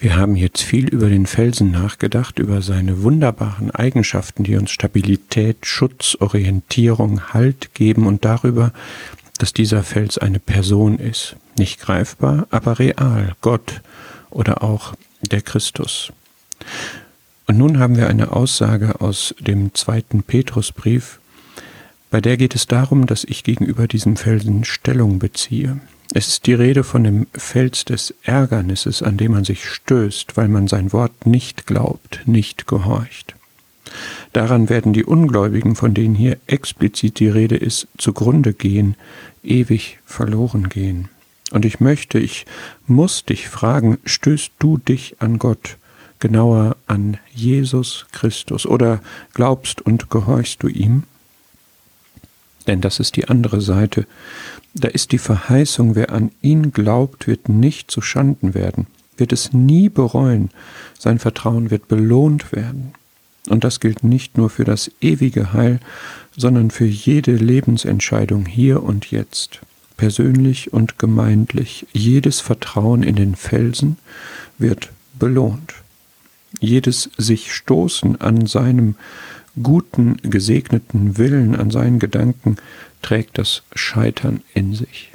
Wir haben jetzt viel über den Felsen nachgedacht, über seine wunderbaren Eigenschaften, die uns Stabilität, Schutz, Orientierung, Halt geben und darüber, dass dieser Fels eine Person ist. Nicht greifbar, aber real, Gott oder auch der Christus. Und nun haben wir eine Aussage aus dem zweiten Petrusbrief, bei der geht es darum, dass ich gegenüber diesem Felsen Stellung beziehe. Es ist die Rede von dem Fels des Ärgernisses, an dem man sich stößt, weil man sein Wort nicht glaubt, nicht gehorcht. Daran werden die Ungläubigen, von denen hier explizit die Rede ist, zugrunde gehen, ewig verloren gehen. Und ich möchte, ich muss dich fragen, stößt du dich an Gott, genauer an Jesus Christus, oder glaubst und gehorchst du ihm? Denn das ist die andere Seite. Da ist die Verheißung, wer an ihn glaubt, wird nicht zu Schanden werden, wird es nie bereuen, sein Vertrauen wird belohnt werden. Und das gilt nicht nur für das ewige Heil, sondern für jede Lebensentscheidung hier und jetzt, persönlich und gemeindlich. Jedes Vertrauen in den Felsen wird belohnt. Jedes sich stoßen an seinem guten, gesegneten Willen, an seinen Gedanken trägt das Scheitern in sich.